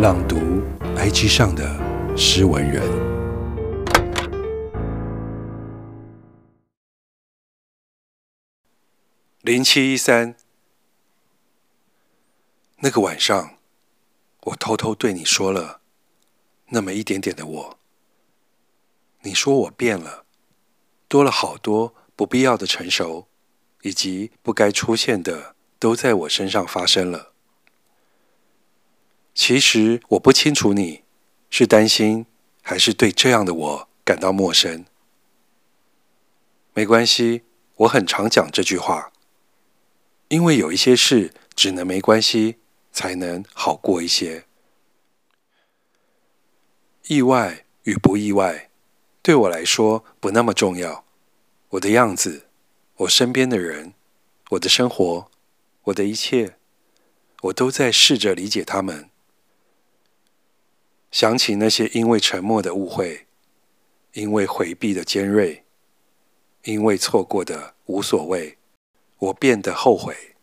朗读 IG 上的诗文人。零七一三，那个晚上，我偷偷对你说了那么一点点的我。你说我变了，多了好多不必要的成熟，以及不该出现的都在我身上发生了。其实我不清楚你是担心还是对这样的我感到陌生。没关系，我很常讲这句话，因为有一些事只能没关系，才能好过一些。意外与不意外，对我来说不那么重要。我的样子，我身边的人，我的生活，我的一切，我都在试着理解他们。想起那些因为沉默的误会，因为回避的尖锐，因为错过的无所谓，我变得后悔。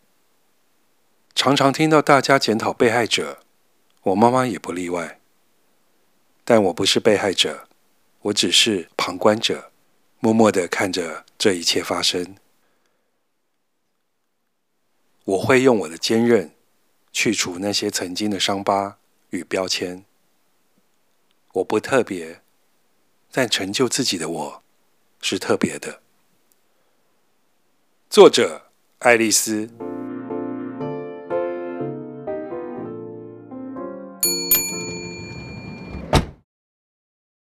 常常听到大家检讨被害者，我妈妈也不例外。但我不是被害者，我只是旁观者，默默地看着这一切发生。我会用我的坚韧，去除那些曾经的伤疤与标签。我不特别，但成就自己的我是特别的。作者：爱丽丝。